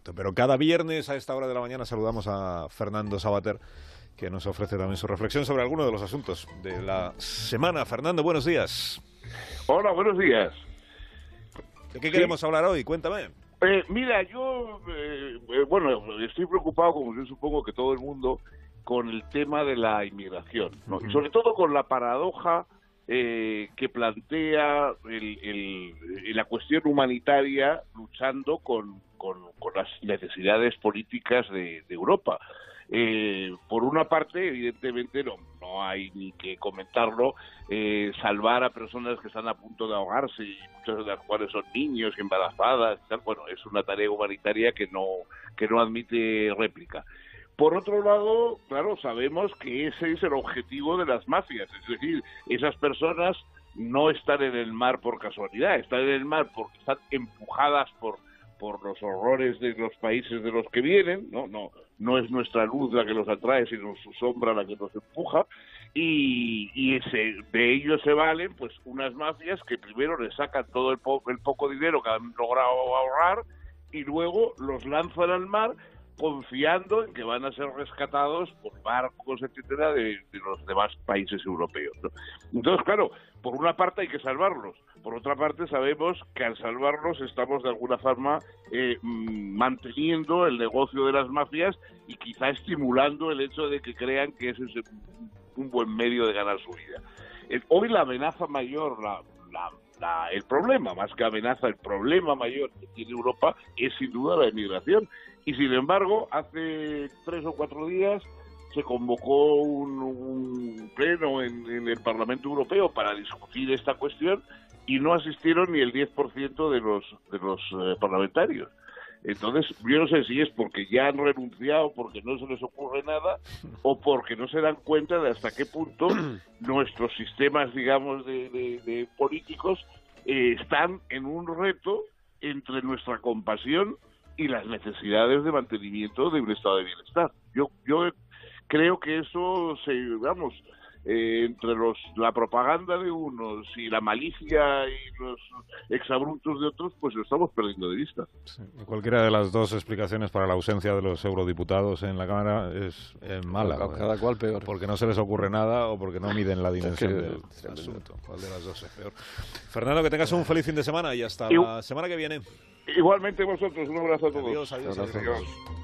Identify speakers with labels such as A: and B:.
A: Correcto, pero cada viernes a esta hora de la mañana saludamos a Fernando Sabater, que nos ofrece también su reflexión sobre alguno de los asuntos de la semana. Fernando, buenos días.
B: Hola, buenos días.
A: ¿De qué queremos hablar hoy? Cuéntame.
B: Eh, mira, yo, eh, eh, bueno, estoy preocupado, como yo supongo que todo el mundo, con el tema de la inmigración, ¿no? y sobre todo con la paradoja que plantea el, la cuestión humanitaria luchando con, con, las necesidades políticas de, Europa. por una parte, evidentemente, no, no hay ni que comentarlo, salvar a personas que están a punto de ahogarse y muchas de las cuales son niños y embarazadas, tal, bueno, es una tarea humanitaria que no, que no admite réplica. Por otro lado, claro, sabemos que ese es el objetivo de las mafias, es decir, esas personas no están en el mar por casualidad, están en el mar porque están empujadas por por los horrores de los países de los que vienen, no, no, no es nuestra luz la que los atrae, sino su sombra la que nos empuja, y, y ese, de ellos se valen pues unas mafias que primero les sacan todo el, el poco dinero que han logrado ahorrar y luego los lanzan al mar confiando en que van a ser rescatados por barcos, etcétera, de, los demás países europeos. Entonces, claro, por una parte hay que salvarlos, por otra parte sabemos que al salvarlos estamos de alguna forma eh, mm, manteniendo el negocio de las mafias y quizá estimulando el hecho de que crean que ese es un buen medio de ganar su vida. Hoy la amenaza mayor, la, el problema, más que amenaza, el problema mayor que tiene Europa es sin duda la inmigración. Y sin embargo, hace tres o cuatro días se convocó un, pleno en, el Parlamento Europeo para discutir esta cuestión y no asistieron ni el 10% de los, de los eh, parlamentarios. Entonces, yo no sé si es porque ya han renunciado, porque no se les ocurre nada, o porque no se dan cuenta de hasta qué punto nuestros sistemas, digamos, de, políticos eh, están en un reto entre nuestra compasión y las necesidades de mantenimiento de un estado de bienestar. Yo, yo creo que eso se, vamos, eh, entre los la propaganda de unos y la malicia y los exabruptos de otros, pues lo estamos perdiendo de vista.
A: cualquiera de las dos explicaciones para la ausencia de los eurodiputados en la Cámara es, mala.
C: Cada, cual peor.
A: Porque no se les ocurre nada o porque no miden la dimensión del, asunto. ¿Cuál de las dos es peor? Fernando, que tengas un feliz fin de semana y hasta la semana que viene.
B: Igualmente vosotros, un abrazo a todos.
A: adiós. adiós.